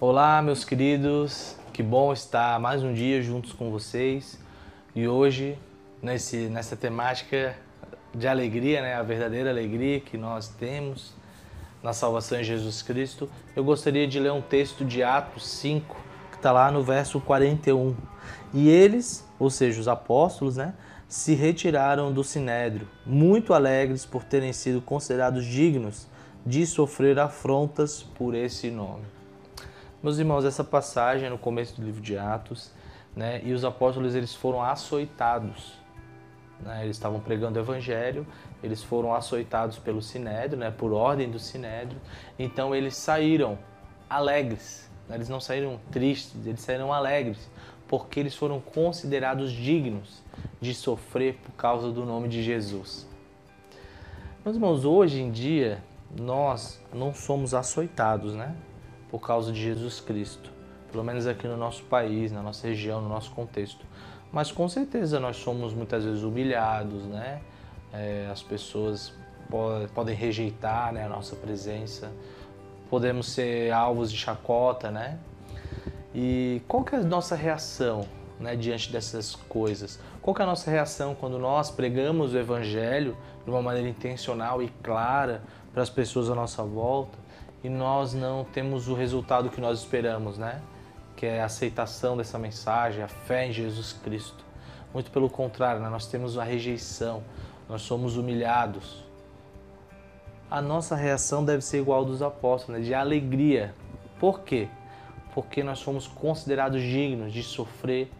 Olá, meus queridos, que bom estar mais um dia juntos com vocês e hoje nesse, nessa temática de alegria, né, a verdadeira alegria que nós temos na salvação em Jesus Cristo, eu gostaria de ler um texto de Atos 5, que está lá no verso 41. E eles, ou seja, os apóstolos, né, se retiraram do sinédrio, muito alegres por terem sido considerados dignos de sofrer afrontas por esse nome. Meus irmãos, essa passagem é no começo do livro de Atos, né? E os apóstolos eles foram açoitados. Né? Eles estavam pregando o evangelho, eles foram açoitados pelo sinédrio, né? Por ordem do sinédrio. Então eles saíram alegres. Né? Eles não saíram tristes, eles saíram alegres, porque eles foram considerados dignos de sofrer por causa do nome de Jesus. Meus irmãos, hoje em dia nós não somos açoitados, né? Por causa de Jesus Cristo, pelo menos aqui no nosso país, na nossa região, no nosso contexto. Mas com certeza nós somos muitas vezes humilhados, né? É, as pessoas podem rejeitar né, a nossa presença, podemos ser alvos de chacota, né? E qual que é a nossa reação né, diante dessas coisas? Qual que é a nossa reação quando nós pregamos o Evangelho de uma maneira intencional e clara para as pessoas à nossa volta e nós não temos o resultado que nós esperamos, né? Que é a aceitação dessa mensagem, a fé em Jesus Cristo. Muito pelo contrário, né? nós temos a rejeição, nós somos humilhados. A nossa reação deve ser igual dos apóstolos, né? de alegria. Por quê? Porque nós somos considerados dignos de sofrer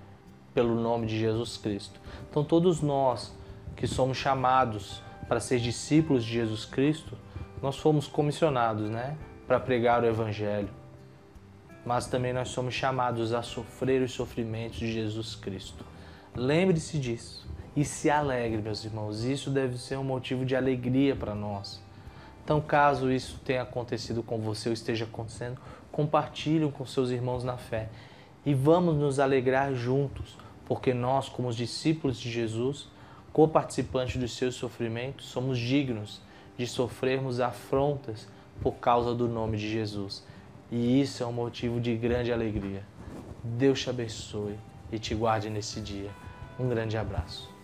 pelo nome de Jesus Cristo. Então, todos nós que somos chamados para ser discípulos de Jesus Cristo, nós fomos comissionados, né? Para pregar o Evangelho, mas também nós somos chamados a sofrer os sofrimentos de Jesus Cristo. Lembre-se disso e se alegre, meus irmãos. Isso deve ser um motivo de alegria para nós. Então, caso isso tenha acontecido com você ou esteja acontecendo, compartilhe com seus irmãos na fé e vamos nos alegrar juntos, porque nós, como os discípulos de Jesus, co-participantes dos seus sofrimentos, somos dignos de sofrermos afrontas por causa do nome de Jesus. E isso é um motivo de grande alegria. Deus te abençoe e te guarde nesse dia. Um grande abraço.